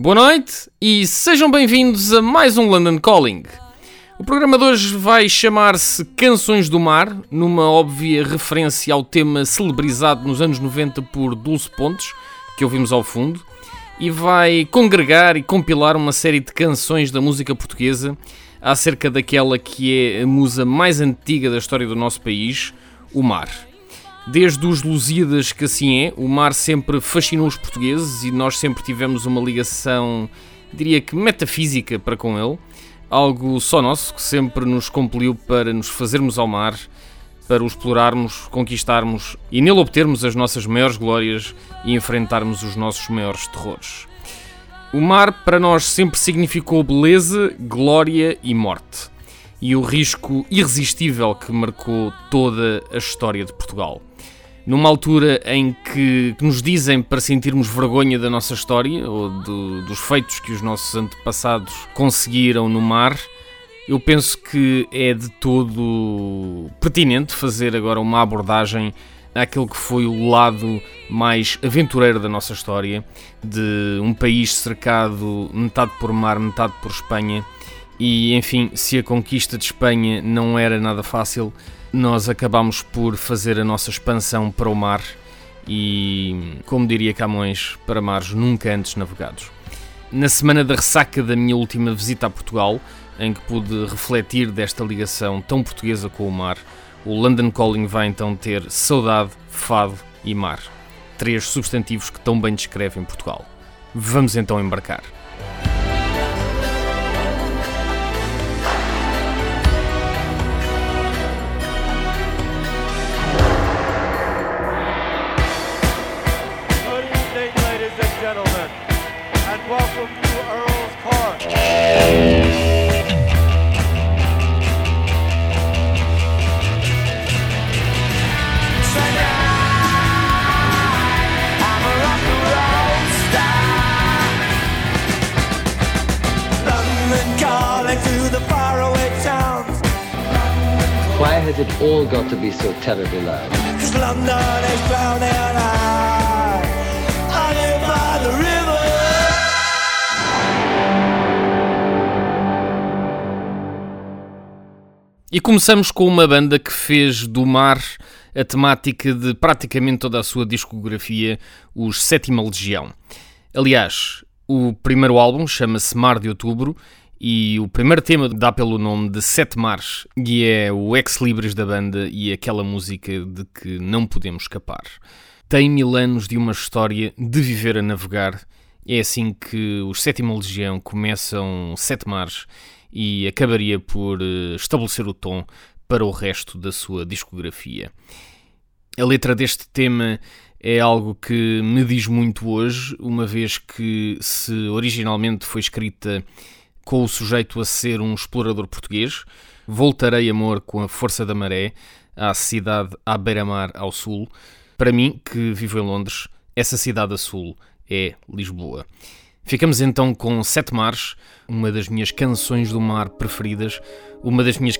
Boa noite e sejam bem-vindos a mais um London Calling. O programa de hoje vai chamar-se Canções do Mar, numa óbvia referência ao tema celebrizado nos anos 90 por Dulce Pontes, que ouvimos ao fundo, e vai congregar e compilar uma série de canções da música portuguesa acerca daquela que é a musa mais antiga da história do nosso país, o mar. Desde os Lusíadas que assim é, o mar sempre fascinou os portugueses e nós sempre tivemos uma ligação, diria que metafísica para com ele, algo só nosso que sempre nos compeliu para nos fazermos ao mar, para o explorarmos, conquistarmos e nele obtermos as nossas maiores glórias e enfrentarmos os nossos maiores terrores. O mar para nós sempre significou beleza, glória e morte, e o risco irresistível que marcou toda a história de Portugal. Numa altura em que, nos dizem para sentirmos vergonha da nossa história ou do, dos feitos que os nossos antepassados conseguiram no mar, eu penso que é de todo pertinente fazer agora uma abordagem àquele que foi o lado mais aventureiro da nossa história, de um país cercado metade por mar, metade por Espanha. E enfim, se a conquista de Espanha não era nada fácil, nós acabamos por fazer a nossa expansão para o mar e, como diria Camões, para mares nunca antes navegados. Na semana da ressaca da minha última visita a Portugal, em que pude refletir desta ligação tão portuguesa com o mar, o London Calling vai então ter saudade, fado e mar. Três substantivos que tão bem descrevem Portugal. Vamos então embarcar. Good evening, ladies and gentlemen, and welcome has it all got to be so terribly loud? Cause London is drowning out. I live by the river. E começamos com uma banda que fez do mar a temática de praticamente toda a sua discografia, os Sétima Legião. Aliás, o primeiro álbum chama-se Mar de Outubro e o primeiro tema dá pelo nome de Sete Mares e é o ex-libris da banda e aquela música de que não podemos escapar. Tem mil anos de uma história de viver a navegar. É assim que os Sétima Legião começam Sete Mares e acabaria por eh, estabelecer o tom para o resto da sua discografia. A letra deste tema é algo que me diz muito hoje, uma vez que se originalmente foi escrita com o sujeito a ser um explorador português, voltarei amor com a força da maré à cidade à beira-mar ao sul. Para mim, que vivo em Londres, essa cidade a sul é Lisboa. Ficamos então com Sete Mares, uma das minhas canções do mar preferidas, uma das minhas